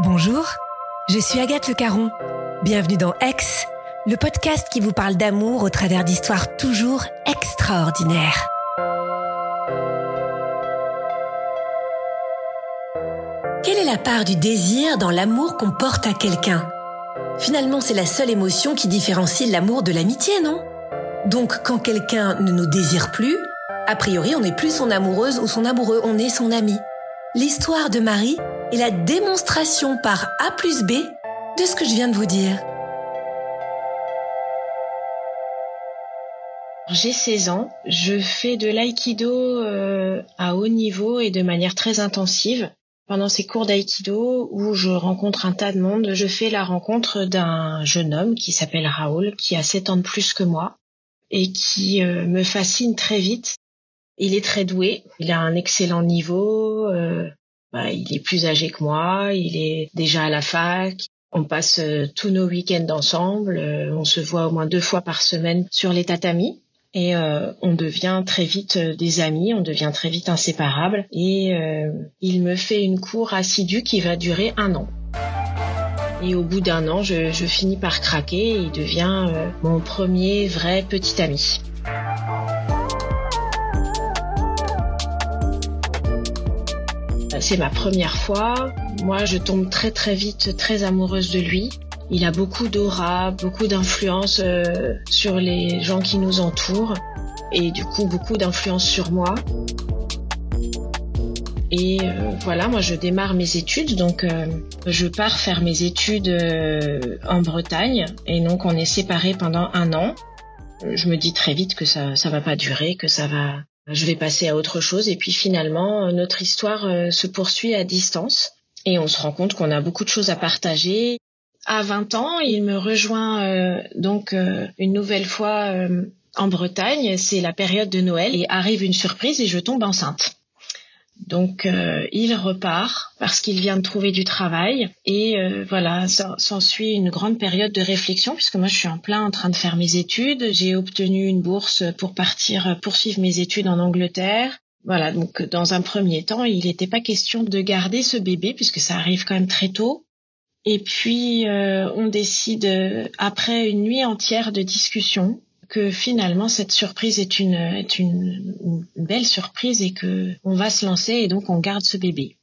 Bonjour, je suis Agathe Le Caron. Bienvenue dans Aix, le podcast qui vous parle d'amour au travers d'histoires toujours extraordinaires. Quelle est la part du désir dans l'amour qu'on porte à quelqu'un? Finalement, c'est la seule émotion qui différencie l'amour de l'amitié, non? Donc, quand quelqu'un ne nous désire plus, a priori, on n'est plus son amoureuse ou son amoureux, on est son ami. L'histoire de Marie est la démonstration par A plus B de ce que je viens de vous dire. J'ai 16 ans, je fais de l'aïkido euh, à haut niveau et de manière très intensive. Pendant ces cours d'aïkido où je rencontre un tas de monde, je fais la rencontre d'un jeune homme qui s'appelle Raoul, qui a 7 ans de plus que moi et qui euh, me fascine très vite. Il est très doué, il a un excellent niveau, euh, bah, il est plus âgé que moi, il est déjà à la fac, on passe euh, tous nos week-ends ensemble, on se voit au moins deux fois par semaine sur les tatamis et euh, on devient très vite euh, des amis, on devient très vite inséparables et euh, il me fait une cour assidue qui va durer un an. Et au bout d'un an, je, finis par craquer et il devient mon premier vrai petit ami. C'est ma première fois. Moi, je tombe très très vite très amoureuse de lui. Il a beaucoup d'aura, beaucoup d'influence euh, sur les gens qui nous entourent et du coup beaucoup d'influence sur moi. Et euh, voilà, moi je démarre mes études, donc euh, je pars faire mes études en Bretagne et donc on est séparés pendant un an. Je me dis très vite que ça ça va pas durer, que ça va je vais passer à autre chose et puis finalement notre histoire se poursuit à distance et on se rend compte qu'on a beaucoup de choses à partager à 20 ans, il me rejoint euh, donc euh, une nouvelle fois euh, en Bretagne. C'est la période de Noël et arrive une surprise et je tombe enceinte. Donc il repart parce qu'il vient de trouver du travail et voilà, s'ensuit une grande période de réflexion puisque moi je suis en plein en train de faire mes études. J'ai obtenu une bourse pour partir poursuivre mes études en Angleterre. Voilà, donc dans un premier temps, il n'était pas question de garder ce bébé puisque ça arrive quand même très tôt. Et puis, euh, on décide, euh, après une nuit entière de discussion, que finalement cette surprise est une, belle surprise et que on va se lancer et donc on garde ce bébé.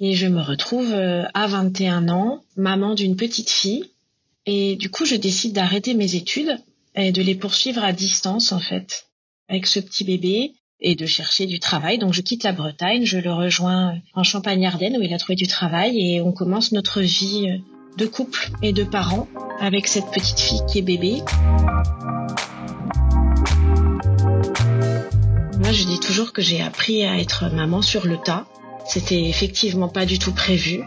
Et je me retrouve euh, à 21 ans, maman d'une petite fille, et du coup je décide d'arrêter mes études et de les poursuivre à distance en fait, avec ce petit bébé et de chercher du travail. Donc je quitte la Bretagne, je le rejoins en Champagne-Ardenne où il a trouvé du travail et on commence notre vie de couple et de parents avec cette petite fille qui est bébé. Je dis toujours que j'ai appris à être maman sur le tas. C'était effectivement pas du tout prévu.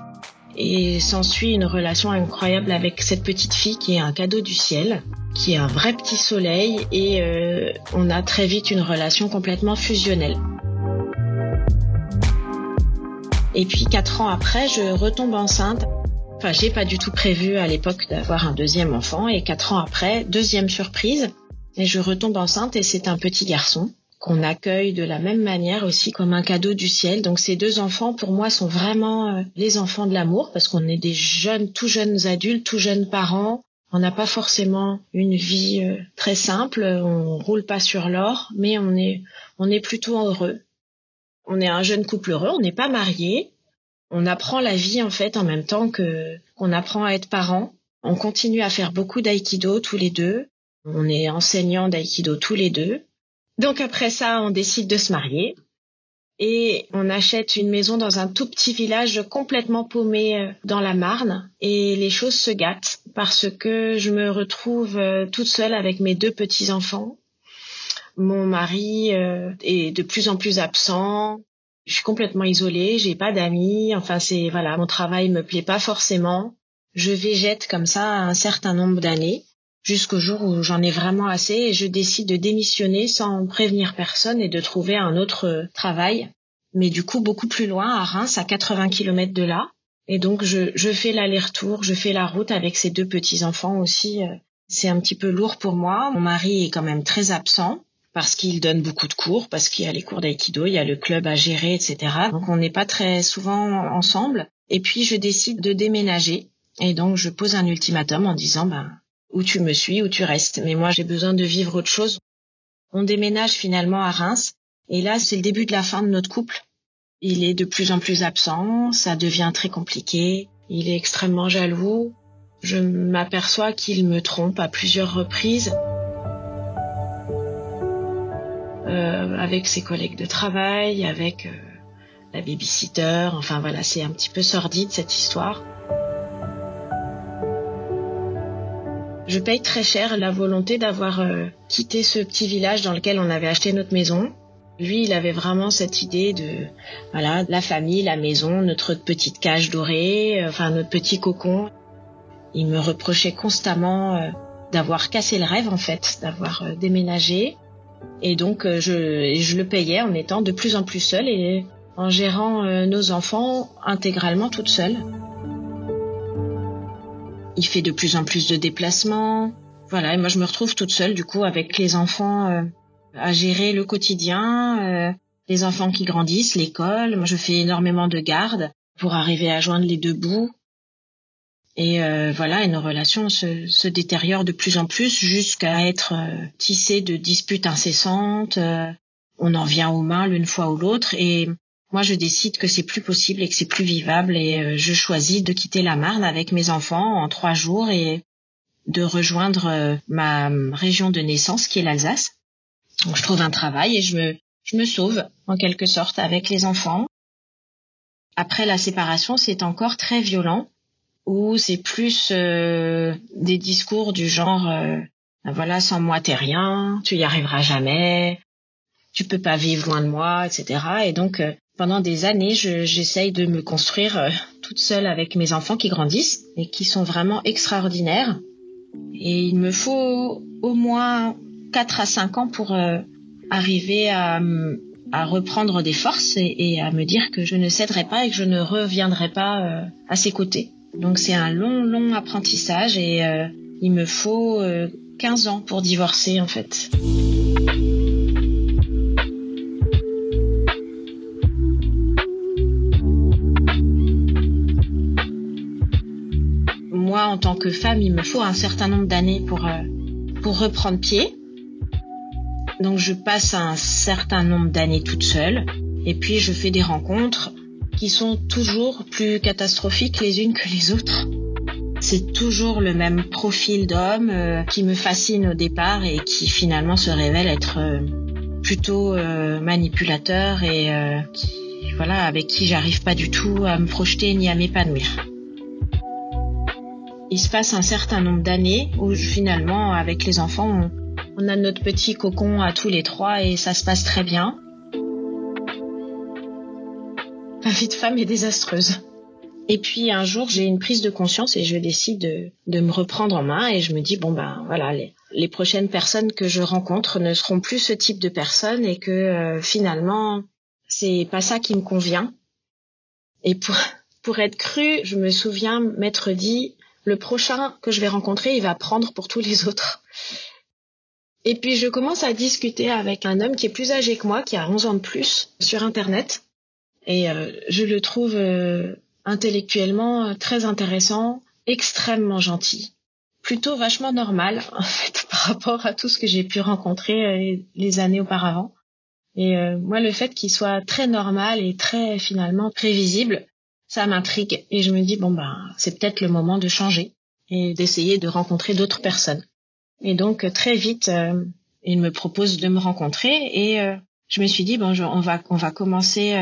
Et s'ensuit une relation incroyable avec cette petite fille qui est un cadeau du ciel qui est un vrai petit soleil et euh, on a très vite une relation complètement fusionnelle. Et puis quatre ans après, je retombe enceinte. Enfin, j'ai pas du tout prévu à l'époque d'avoir un deuxième enfant et quatre ans après, deuxième surprise, et je retombe enceinte et c'est un petit garçon qu'on accueille de la même manière aussi comme un cadeau du ciel. Donc ces deux enfants pour moi sont vraiment euh, les enfants de l'amour parce qu'on est des jeunes, tout jeunes adultes, tout jeunes parents on n'a pas forcément une vie euh, très simple, on roule pas sur l'or, mais on est, on est plutôt heureux. On est un jeune couple heureux, on n'est pas marié. On apprend la vie en fait en même temps que qu'on apprend à être parent. On continue à faire beaucoup d'aïkido tous les deux. On est enseignants d'aïkido tous les deux. Donc après ça, on décide de se marier et on achète une maison dans un tout petit village complètement paumé euh, dans la Marne et les choses se gâtent parce que je me retrouve euh, toute seule avec mes deux petits enfants. Mon mari euh, est de plus en plus absent. Je suis complètement isolée, j'ai pas d'amis, enfin c'est voilà, mon travail me plaît pas forcément. Je végète comme ça un certain nombre d'années jusqu'au jour où j'en ai vraiment assez et je décide de démissionner sans prévenir personne et de trouver un autre travail, mais du coup beaucoup plus loin à Reims à 80 km de là. Et donc je, je fais l'aller-retour, je fais la route avec ces deux petits enfants aussi. Euh, c'est un petit peu lourd pour moi. Mon mari est quand même très absent parce qu'il donne beaucoup de cours, parce qu'il y a les cours d'aïkido, il y a le club à gérer, etc. Donc on n'est pas très souvent ensemble. Et puis je décide de déménager. Et donc je pose un ultimatum en disant, ben, où tu me suis, où tu restes. Mais moi j'ai besoin de vivre autre chose. On déménage finalement à Reims. Et là c'est le début de la fin de notre couple. Il est de plus en plus absent, ça devient très compliqué. Il est extrêmement jaloux. Je m'aperçois qu'il me trompe à plusieurs reprises. Euh, avec ses collègues de travail, avec euh, la babysitter. Enfin voilà, c'est un petit peu sordide cette histoire. Je paye très cher la volonté d'avoir euh, quitté ce petit village dans lequel on avait acheté notre maison. Lui, il avait vraiment cette idée de voilà, la famille, la maison, notre petite cage dorée, enfin notre petit cocon. Il me reprochait constamment d'avoir cassé le rêve en fait, d'avoir déménagé et donc, euh, je, je le payais en étant de plus en plus seule et en gérant euh, nos enfants intégralement toute seule. Il fait de plus en plus de déplacements. Voilà, et moi je me retrouve toute seule du coup avec les enfants euh, à gérer le quotidien, les enfants qui grandissent, l'école. Moi je fais énormément de gardes pour arriver à joindre les deux bouts. Et euh, voilà, et nos relations se, se, détériorent de plus en plus jusqu'à être euh, tissées de disputes incessantes. Euh, on en vient aux mains l'une fois ou l'autre. Et moi, je décide que c'est plus possible et que c'est plus vivable. Et je choisis de quitter la Marne avec mes enfants en trois jours et de rejoindre ma région de naissance, qui est l'Alsace. Donc, je trouve un travail et je me, je me sauve en quelque sorte avec les enfants. Après la séparation, c'est encore très violent ou c'est plus euh, des discours du genre euh, ben voilà sans moi t'es rien, tu y arriveras jamais, tu peux pas vivre loin de moi, etc. Et donc euh, pendant des années, j'essaye de me construire toute seule avec mes enfants qui grandissent et qui sont vraiment extraordinaires. Et il me faut au moins 4 à 5 ans pour arriver à, reprendre des forces et, à me dire que je ne céderai pas et que je ne reviendrai pas à ses côtés. Donc c'est un long, long apprentissage et euh, il me faut 15 euh, ans pour divorcer en fait. En tant que femme, il me faut un certain nombre d'années pour, euh, pour reprendre pied. Donc je passe un certain nombre d'années toute seule et puis je fais des rencontres qui sont toujours plus catastrophiques les unes que les autres. C'est toujours le même profil d'homme euh, qui me fascine au départ et qui finalement se révèle être euh, plutôt manipulateur et voilà avec qui j'arrive pas du tout à me projeter ni à m'épanouir. Il se passe un certain nombre d'années où finalement avec les enfants on a notre petit cocon à tous les trois et ça se passe très bien. Ma vie de femme est désastreuse. Et puis un jour, j'ai une prise de conscience et je décide de, de, me reprendre en main et je me dis bon ben voilà les, les, prochaines personnes que je rencontre ne seront plus ce type de personnes et que euh, finalement c'est pas ça qui me convient. Et pour pour être cru, je me souviens m'être dit le prochain que je vais rencontrer, il va prendre pour tous les autres. Et puis je commence à discuter avec un homme qui est plus âgé que moi, qui a 11 ans de plus, sur Internet. Et euh, je le trouve euh, intellectuellement euh, très intéressant, extrêmement gentil, plutôt vachement normal en fait par rapport à tout ce que j'ai pu rencontrer les années auparavant. Et moi, le fait qu'il soit très normal et très finalement prévisible, ça m'intrigue et je me dis bon ben c'est peut-être le moment de changer et d'essayer de rencontrer d'autres personnes. Et donc très vite, il me propose de me rencontrer et je me suis dit bon on va on va commencer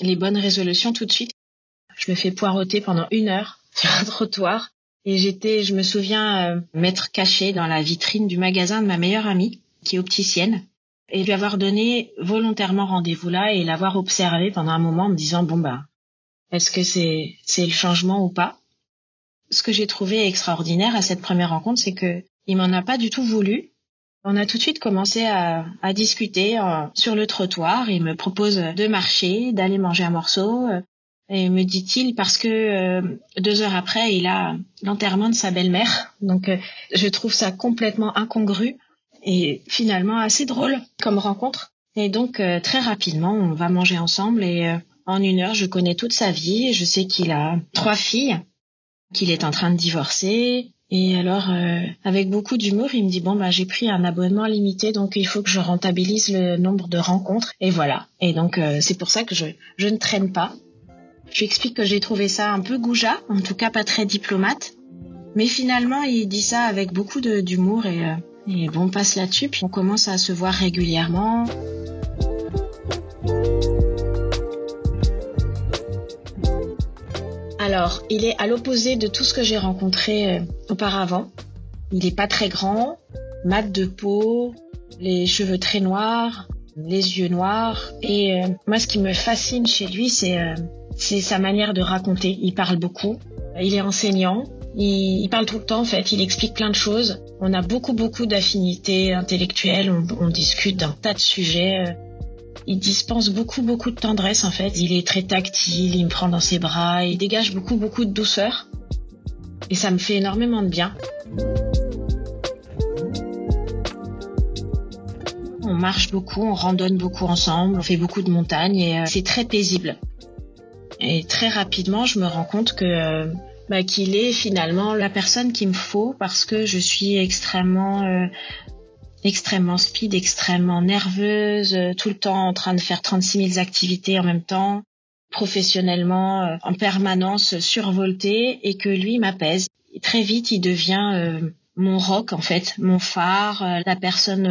les bonnes résolutions tout de suite. Je me fais poireauter pendant une heure sur un trottoir et j'étais, je me souviens, euh, m'être cachée dans la vitrine du magasin de ma meilleure amie, qui est opticienne. et lui avoir donné volontairement rendez-vous là et l'avoir observé pendant un moment en me disant bon bah est-ce que c'est c'est le changement ou pas? Ce que j'ai trouvé extraordinaire à cette première rencontre, c'est que il m'en a pas du tout voulu. On a tout de suite commencé à, à discuter euh, sur le trottoir. Il me propose de marcher, d'aller manger un morceau. Euh, et me dit-il parce que euh, deux heures après, il a l'enterrement de sa belle-mère. Donc, je trouve ça complètement incongru et finalement assez drôle comme rencontre. Et donc, très rapidement, on va manger ensemble et en une heure, je connais toute sa vie. Je sais qu'il a trois filles, qu'il est en train de divorcer. Et alors, euh, avec beaucoup d'humour, il me dit bon bah j'ai pris un abonnement limité, donc il faut que je rentabilise le nombre de rencontres. Et voilà. Et donc euh, c'est pour ça que je je ne traîne pas. Je lui explique que j'ai trouvé ça un peu goujat, en tout cas pas très diplomate. Mais finalement, il dit ça avec beaucoup d'humour et, euh, et bon, on passe là-dessus. Puis on commence à se voir régulièrement. Alors, il est à l'opposé de tout ce que j'ai rencontré euh, auparavant. Il n'est pas très grand, mat de peau, les cheveux très noirs, les yeux noirs. Et euh, moi, ce qui me fascine chez lui, c'est euh, c'est sa manière de raconter. Il parle beaucoup. Il est enseignant. Il, parle tout le temps, en fait. Il explique plein de choses. On a beaucoup, beaucoup d'affinités intellectuelles. On discute d'un tas de sujets il dispense beaucoup, beaucoup de tendresse en fait. Il est très tactile, il me prend dans ses bras, il dégage beaucoup, beaucoup de douceur. Et ça me fait énormément de bien. On marche beaucoup, on randonne beaucoup ensemble, on fait beaucoup de montagnes et euh, c'est très paisible. Et très rapidement, je me rends compte que bah, qu'il est finalement la personne qu'il me faut parce que je suis extrêmement euh, extrêmement speed, extrêmement nerveuse, euh, tout le temps en train de faire 36 000 activités en même temps, professionnellement euh, en permanence survoltée et que lui m'apaise. Très vite, il devient euh, mon rock en fait, mon phare, la personne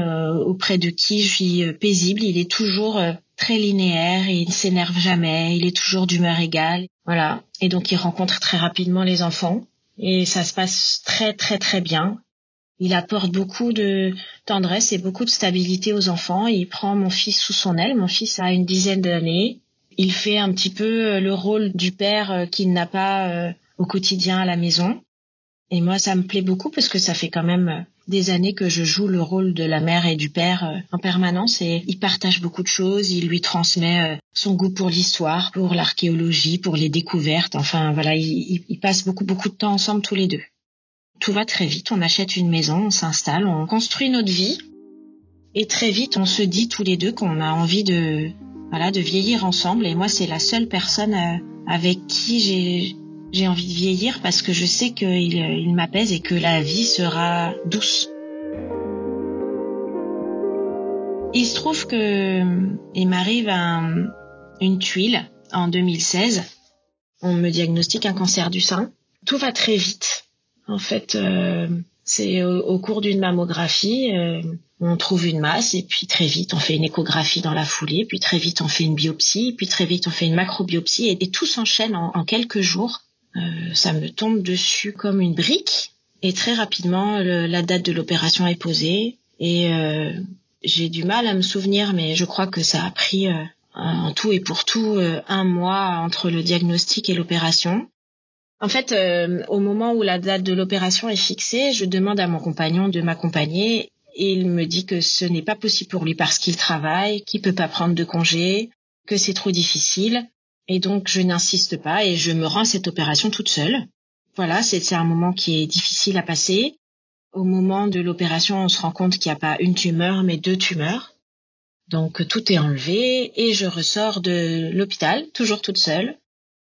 auprès de qui je suis paisible. Il est toujours très linéaire, il ne s'énerve jamais, il est toujours d'humeur égale. Voilà. Et donc il rencontre très rapidement les enfants et ça se passe très très très bien. Il apporte beaucoup de tendresse et beaucoup de stabilité aux enfants. Il prend mon fils sous son aile. Mon fils a une dizaine d'années. Il fait un petit peu euh, le rôle du père euh, qu'il n'a pas euh, au quotidien à la maison. Et moi, ça me plaît beaucoup parce que ça fait quand même des années que je joue le rôle de la mère et du père en permanence et il partage beaucoup de choses, il lui transmet son goût pour l'histoire, pour l'archéologie, pour les découvertes, enfin voilà, ils il passent beaucoup beaucoup de temps ensemble tous les deux tout va très vite. On achète une maison, on s'installe, on construit notre vie. Et très vite, on se dit tous les deux qu'on a envie de, vieillir ensemble. Et moi, c'est la seule personne euh, avec qui j'ai, j'ai envie de vieillir parce que je sais qu'il il m'apaise et que la vie sera douce. Il se trouve que il m'arrive une tuile en 2016. On me diagnostique un cancer du sein. Tout va très vite. En fait, euh, c'est au, cours d'une mammographie, euh, on trouve une masse et puis très vite on fait une échographie dans la foulée, puis très vite on fait une biopsie, puis très vite on fait une macrobiopsie et, tout s'enchaîne en, quelques jours. Euh, ça me tombe dessus comme une brique et très rapidement la date de l'opération est posée et j'ai du mal à me souvenir, mais je crois que ça a pris en tout et pour tout un mois entre le diagnostic et l'opération. En fait, euh, au moment où la date de l'opération est fixée, je demande à mon compagnon de m'accompagner et il me dit que ce n'est pas possible pour lui parce qu'il travaille, qu'il peut pas prendre de congé, que c'est trop difficile. Et donc, je n'insiste pas et je me rends à cette opération toute seule. Voilà, c'est un moment qui est difficile à passer. Au moment de l'opération, on se rend compte qu'il n'y a pas une tumeur, mais deux tumeurs. Donc, tout est enlevé et je ressors de l'hôpital, toujours toute seule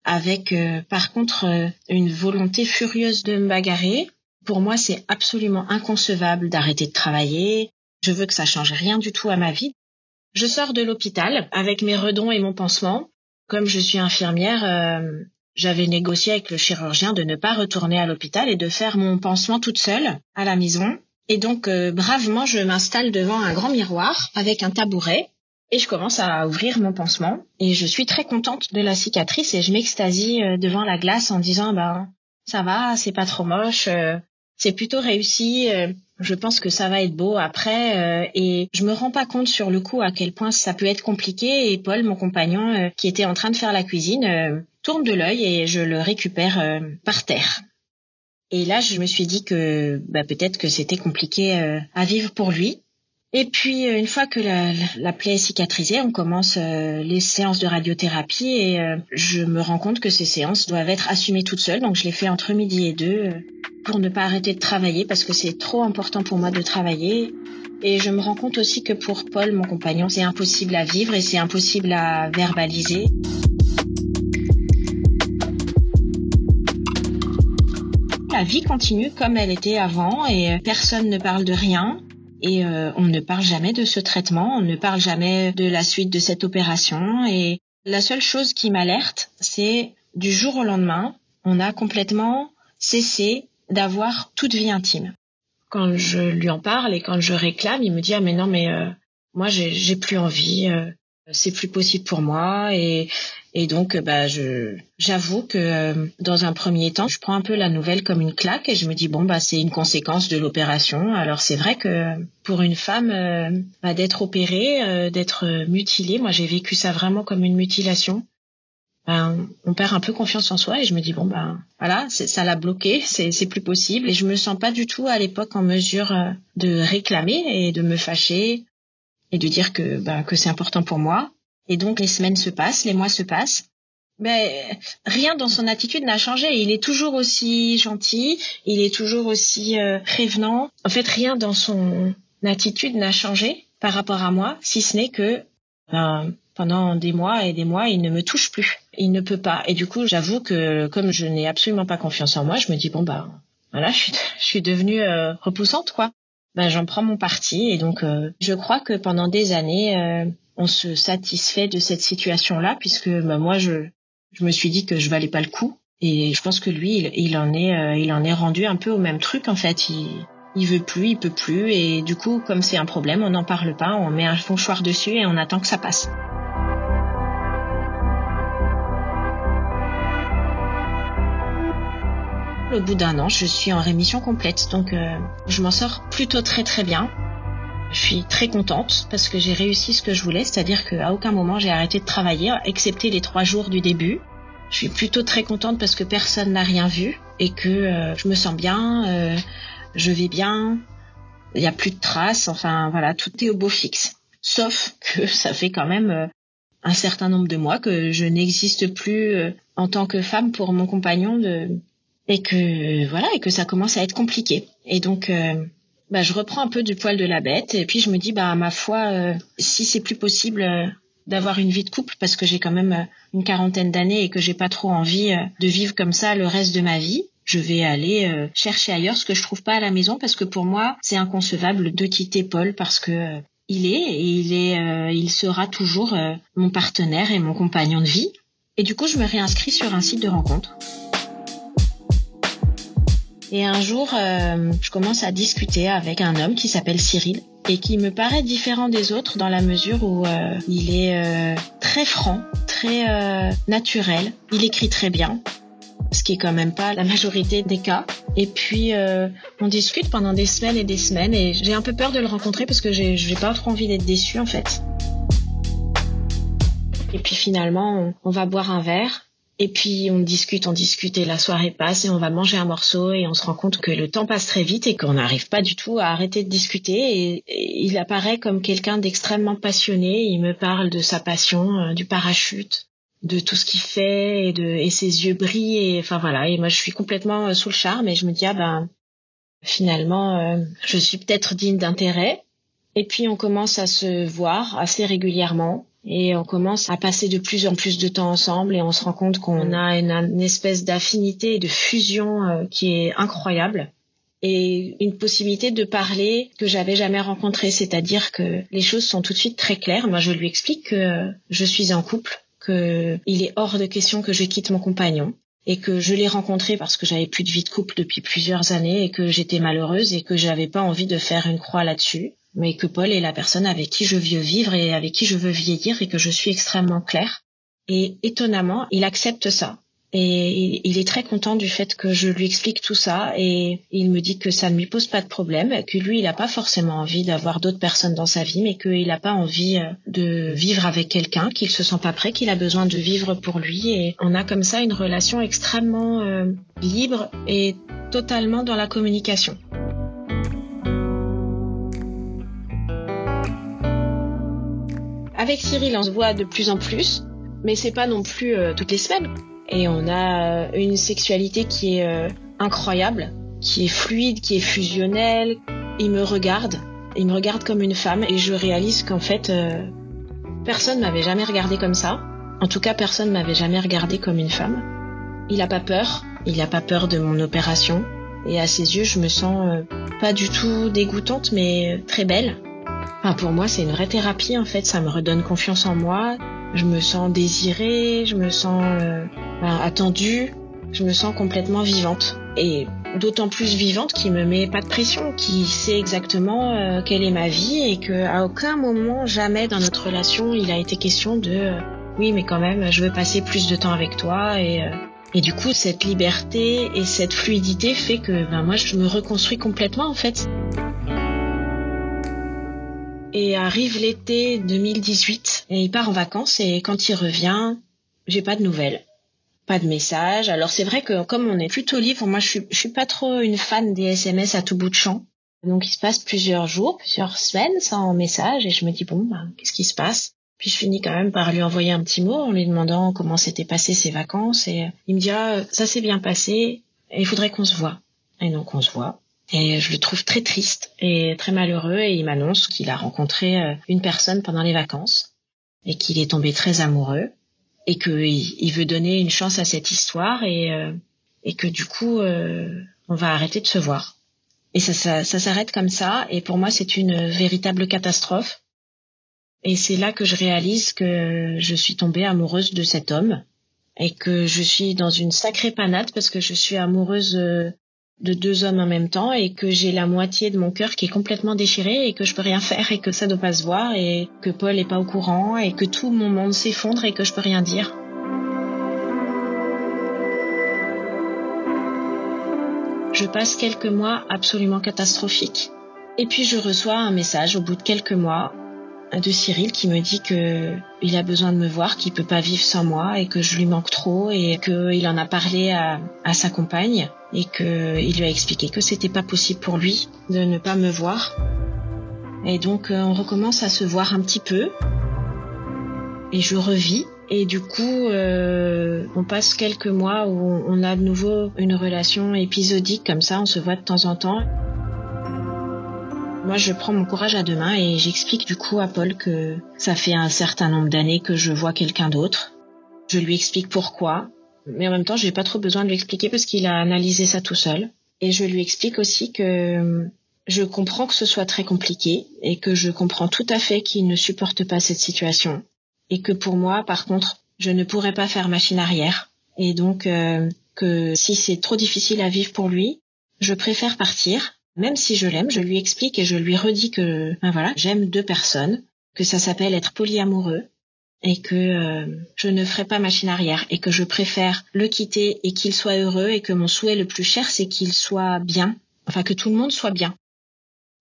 avec euh, par contre euh, une volonté furieuse de me bagarrer. Pour moi, c'est absolument inconcevable d'arrêter de travailler. Je veux que ça change rien du tout à ma vie. Je sors de l'hôpital avec mes redons et mon pansement. Comme je suis infirmière, euh, j'avais négocié avec le chirurgien de ne pas retourner à l'hôpital et de faire mon pansement toute seule à la maison. Et donc, bravement, je m'installe devant un grand miroir avec un tabouret et je commence à ouvrir mon pansement et je suis très contente de la cicatrice et je m'extasie euh, devant la glace en disant ben ça va, c'est pas trop moche, euh, c'est plutôt réussi. Euh, je pense que ça va être beau après et je me rends pas compte sur le coup à quel point ça peut être compliqué et Paul mon compagnon qui était en train de faire la cuisine tourne de l'œil et je le récupère par terre. Et là je me suis dit que bah, peut-être que c'était compliqué à vivre pour lui et puis une fois que la, la plaie est cicatrisée, on commence les séances de radiothérapie et je me rends compte que ces séances doivent être assumées toutes seules. Donc je les fais entre midi et deux pour ne pas arrêter de travailler parce que c'est trop important pour moi de travailler. Et je me rends compte aussi que pour Paul, mon compagnon, c'est impossible à vivre et c'est impossible à verbaliser. La vie continue comme elle était avant et personne ne parle de rien. Et euh, on ne parle jamais de ce traitement, on ne parle jamais de la suite de cette opération. Et la seule chose qui m'alerte, c'est du jour au lendemain, on a complètement cessé d'avoir toute vie intime. Quand je lui en parle et quand je réclame, il me dit ah mais non mais euh, moi j'ai plus envie, euh, c'est plus possible pour moi. Et et donc bah je j'avoue que euh, dans un premier temps je prends un peu la nouvelle comme une claque et je me dis bon bah c'est une conséquence de l'opération. Alors c'est vrai que pour une femme bah, d'être opérée, d'être mutilée, moi j'ai vécu ça vraiment comme une mutilation. Ben, on perd un peu confiance en soi et je me dis bon ben voilà ça l'a bloqué c'est c'est plus possible. Et je me sens pas du tout à l'époque en mesure euh, de réclamer et de me fâcher et de dire que ben que c'est important pour moi et donc les semaines se passent les mois se passent mais rien dans son attitude n'a changé il est toujours aussi gentil il est toujours aussi euh, prévenant en fait rien dans son attitude n'a changé par rapport à moi si ce n'est que ben, pendant des mois et des mois, il ne me touche plus. Il ne peut pas. Et du coup, j'avoue que comme je n'ai absolument pas confiance en moi, je me dis bon bah voilà, je suis, je suis devenue euh, repoussante quoi. Ben j'en prends mon parti et donc euh, je crois que pendant des années, euh, on se satisfait de cette situation-là puisque ben, moi je je me suis dit que je valais pas le coup et je pense que lui il, il en est il en est rendu un peu au même truc en fait. Il, il veut plus, il peut plus et du coup comme c'est un problème, on n'en parle pas, on met un fonchoir dessus et on attend que ça passe. Au bout d'un an, je suis en rémission complète, donc euh, je m'en sors plutôt très très bien. Je suis très contente parce que j'ai réussi ce que je voulais, c'est-à-dire qu'à aucun moment j'ai arrêté de travailler, excepté les trois jours du début. Je suis plutôt très contente parce que personne n'a rien vu et que euh, je me sens bien, euh, je vais bien, il n'y a plus de traces, enfin voilà, tout est au beau fixe. Sauf que ça fait quand même un certain nombre de mois que je n'existe plus en tant que femme pour mon compagnon de, et que voilà et que ça commence à être compliqué. Et donc euh, bah, je reprends un peu du poil de la bête et puis je me dis bah ma foi euh, si c'est plus possible euh, d'avoir une vie de couple parce que j'ai quand même une quarantaine d'années et que j'ai pas trop envie de vivre comme ça le reste de ma vie, je vais aller chercher ailleurs ce que je trouve pas à la maison parce que pour moi c'est inconcevable de quitter Paul parce que il est et il est il sera toujours mon partenaire et mon compagnon de vie. Et du coup, je me réinscris sur un site de rencontre. Et un jour, euh, je commence à discuter avec un homme qui s'appelle Cyril et qui me paraît différent des autres dans la mesure où euh, il est euh, très franc, très naturel, il écrit très bien, ce qui est quand même pas la majorité des cas. Et puis on discute pendant des semaines et des semaines et j'ai un peu peur de le rencontrer parce que j'ai pas trop envie d'être déçue en fait. Et puis finalement, on va boire un verre et puis on discute, on discute et la soirée passe et on va manger un morceau et on se rend compte que le temps passe très vite et qu'on n'arrive pas du tout à arrêter de discuter. Et, il apparaît comme quelqu'un d'extrêmement passionné. Il me parle de sa passion, euh, du parachute, de tout ce qu'il fait et, ses yeux brillent. Et, enfin voilà. Et moi je suis complètement euh, sous le charme et je me dis ah ben finalement euh, je suis peut-être digne d'intérêt. Et puis on commence à se voir assez régulièrement et on commence à passer de plus en plus de temps ensemble et on se rend compte qu'on a une, espèce d'affinité et de fusion euh, qui est incroyable et une possibilité de parler que j'avais jamais rencontrée, c'est-à-dire que les choses sont tout de suite très claires. Moi, je lui explique que je suis en couple, que il est hors de question que je quitte mon compagnon et que je l'ai rencontré parce que j'avais plus de vie de couple depuis plusieurs années et que j'étais malheureuse et que j'avais pas envie de faire une croix là-dessus mais que Paul est la personne avec qui je veux vivre et avec qui je veux vieillir et que je suis extrêmement claire. Et étonnamment, il accepte ça. Et il est très content du fait que je lui explique tout ça et il me dit que ça ne lui pose pas de problème, que lui, il n'a pas forcément envie d'avoir d'autres personnes dans sa vie, mais qu'il n'a pas envie euh, de vivre avec quelqu'un, qu'il se sent pas prêt, qu'il a besoin de vivre pour lui. Et on a comme ça une relation extrêmement euh, libre et totalement dans la communication. Avec Cyril, on se voit de plus en plus, mais c'est pas non plus euh, toutes les semaines et on a euh, une sexualité qui est euh, incroyable, qui est fluide, qui est fusionnelle. Il me regarde, il me regarde comme une femme et je réalise qu'en fait euh, personne m'avait jamais regardé comme ça. En tout cas, personne m'avait jamais regardé comme une femme. Il a pas peur, il a pas peur de mon opération et à ses yeux, je me sens pas du tout dégoûtante mais très belle. Enfin, pour moi, c'est une vraie thérapie en fait, ça me redonne confiance en moi, je me sens désirée, je me sens euh, attendue, je me sens complètement vivante. Et d'autant plus vivante qu'il me met pas de pression, qui sait exactement euh, quelle est ma vie et que à aucun moment, jamais dans notre relation, il a été question de euh, oui, mais quand même, je veux passer plus de temps avec toi et et du coup, cette liberté et cette fluidité fait que ben moi, je me reconstruis complètement en fait. Et arrive l'été 2018 et il part en vacances et quand il revient, j'ai pas de nouvelles. Pas de messages. Alors c'est vrai que comme on est plutôt libre, moi je suis, je suis pas trop une fan des SMS à tout bout de champ. Donc il se passe plusieurs jours, plusieurs semaines sans message et je me dis bon, bah, qu'est-ce qui se passe? Puis je finis quand même par lui envoyer un petit mot en lui demandant comment s'étaient passées ses vacances et il me dira ça s'est bien passé il faudrait qu'on se voit. Et donc on se voit. Et je le trouve très triste et très malheureux et il m'annonce qu'il a rencontré euh, une personne pendant les vacances et qu'il est tombé très amoureux et qu'il veut donner une chance à cette histoire et, euh, et que du coup euh, on va arrêter de se voir. Et ça, ça, ça s'arrête comme ça et pour moi c'est une véritable catastrophe. Et c'est là que je réalise que je suis tombée amoureuse de cet homme et que je suis dans une sacrée panade parce que je suis amoureuse de deux hommes en même temps et que j'ai la moitié de mon cœur qui est complètement déchiré et que je peux rien faire et que ça doit pas se voir et que Paul est pas au courant et que tout mon monde s'effondre et que je peux rien dire. Je passe quelques mois absolument catastrophiques. Et puis je reçois un message au bout de quelques mois de Cyril qui me dit que il a besoin de me voir, qu'il peut pas vivre sans moi et que je lui manque trop et qu'il en a parlé à, sa compagne et qu'il lui a expliqué que c'était pas possible pour lui de ne pas me voir. Et donc euh, on recommence à se voir un petit peu et je revis et du coup euh, on passe quelques mois où on a de nouveau une relation épisodique comme ça, on se voit de temps en temps. Moi, je prends mon courage à deux mains et j'explique du coup à Paul que ça fait un certain nombre d'années que je vois quelqu'un d'autre. Je lui explique pourquoi, mais en même temps, j'ai pas trop besoin de lui expliquer parce qu'il a analysé ça tout seul. Et je lui explique aussi que je comprends que ce soit très compliqué et que je comprends tout à fait qu'il ne supporte pas cette situation. Et que pour moi, par contre, je ne pourrais pas faire machine arrière. Et donc, euh, que si c'est trop difficile à vivre pour lui, je préfère partir même si je l'aime, je lui explique et je lui redis que, ben voilà, j'aime deux personnes, que ça s'appelle être polyamoureux et que euh, je ne ferai pas machine arrière et que je préfère le quitter et qu'il soit heureux et que mon souhait le plus cher c'est qu'il soit bien, enfin que tout le monde soit bien.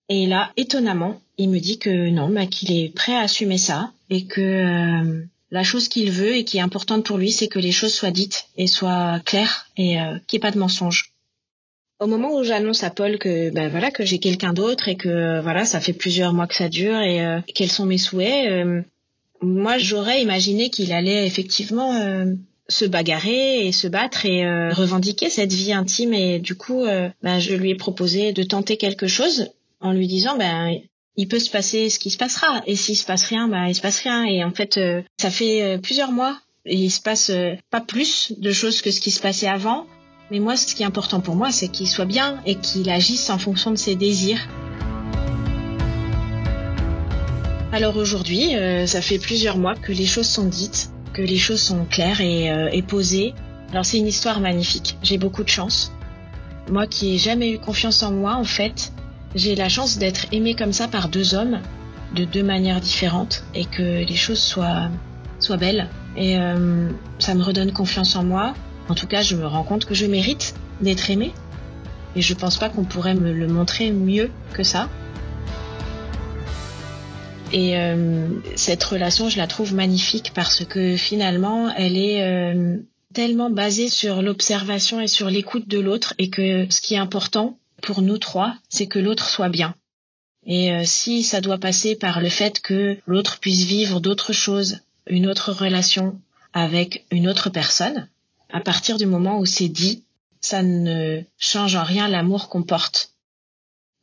Et là, étonnamment, il me dit que non, bah, qu'il est prêt à assumer ça et que euh, la chose qu'il veut et qui est importante pour lui, c'est que les choses soient dites et soient claires et euh, qu'il n'y ait pas de mensonges. Au moment où j'annonce à Paul que ben voilà que j'ai quelqu'un d'autre et que voilà ça fait plusieurs mois que ça dure et euh, quels sont mes souhaits, euh, moi j'aurais imaginé qu'il allait effectivement euh, se bagarrer et se battre et revendiquer cette vie intime et du coup ben, je lui ai proposé de tenter quelque chose en lui disant ben il peut se passer ce qui se passera et s'il se passe rien ben il se passe rien et en fait ça fait plusieurs mois et il se passe pas plus de choses que ce qui se passait avant mais moi, ce qui est important pour moi, c'est qu'il soit bien et qu'il agisse en fonction de ses désirs. Alors aujourd'hui, euh, ça fait plusieurs mois que les choses sont dites, que les choses sont claires et, euh, posées. Alors c'est une histoire magnifique. J'ai beaucoup de chance. Moi qui ai jamais eu confiance en moi, en fait, j'ai la chance d'être aimée comme ça par deux hommes de deux manières différentes et que les choses soient soient belles. Et euh, ça me redonne confiance en moi En tout cas, je me rends compte que je mérite d'être aimée. Et je pense pas qu'on pourrait me le montrer mieux que ça. Et euh, cette relation, je la trouve magnifique parce que finalement, elle est euh, tellement basée sur l'observation et sur l'écoute de l'autre et que ce qui est important pour nous trois, c'est que l'autre soit bien. Et euh, si ça doit passer par le fait que l'autre puisse vivre d'autres choses, une autre relation avec une autre personne, à partir du moment où c'est dit, ça ne change en rien l'amour qu'on porte.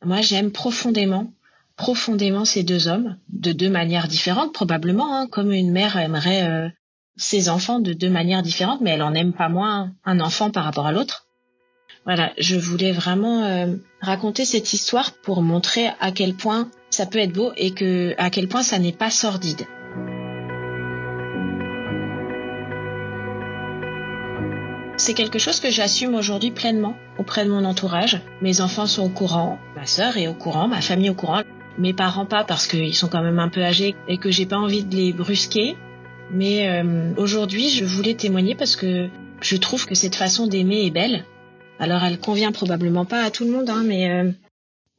Moi, j'aime profondément, profondément ces deux hommes, de deux manières différentes probablement, hein, comme une mère aimerait euh, ses enfants de deux manières différentes, mais elle en aime pas moins un enfant par rapport à l'autre. Voilà, je voulais vraiment euh, raconter cette histoire pour montrer à quel point ça peut être beau et que à quel point ça n'est pas sordide. C'est quelque chose que j'assume aujourd'hui pleinement auprès de mon entourage. Mes enfants sont au courant, ma sœur est au courant, ma famille est au courant, mes parents pas parce qu'ils sont quand même un peu âgés et que j'ai pas envie de les brusquer. Mais euh, aujourd'hui, je voulais témoigner parce que je trouve que cette façon d'aimer est belle alors elle convient probablement pas à tout le monde, hein, mais euh,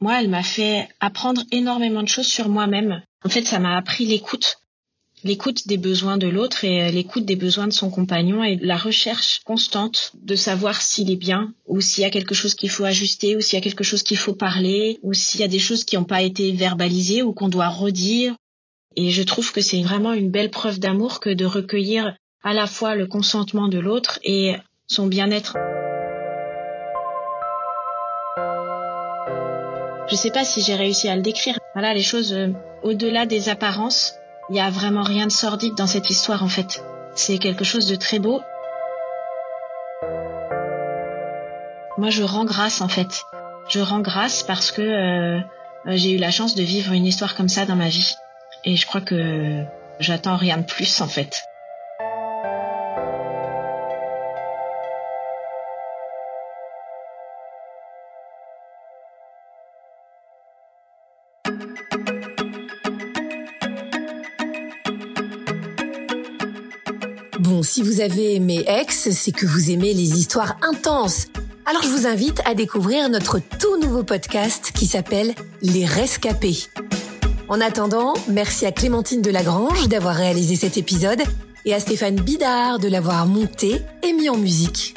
moi, elle m'a fait apprendre énormément de choses sur moi-même. En fait, ça m'a appris l'écoute, l'écoute des besoins de l'autre et euh, l'écoute des besoins de son compagnon et la recherche constante de savoir s'il est bien ou s'il y a quelque chose qu'il faut ajuster ou s'il y a quelque chose qu'il faut parler ou s'il y a des choses qui n'ont pas été verbalisées ou qu'on doit redire. Et je trouve que c'est vraiment une belle preuve d'amour que de recueillir à la fois le consentement de l'autre et son bien-être. Je sais pas si j'ai réussi à le décrire. Voilà, les choses euh, au-delà des apparences, il y a vraiment rien de sordide dans cette histoire en fait. C'est quelque chose de très beau. Moi, je rends grâce en fait. Je rends grâce parce que euh, j'ai eu la chance de vivre une histoire comme ça dans ma vie. Et je crois que j'attends rien de plus en fait. Si vous avez aimé Ex, c'est que vous aimez les histoires intenses. Alors je vous invite à découvrir notre tout nouveau podcast qui s'appelle Les Rescapés. En attendant, merci à Clémentine Delagrange d'avoir réalisé cet épisode et à Stéphane Bidard de l'avoir monté et mis en musique.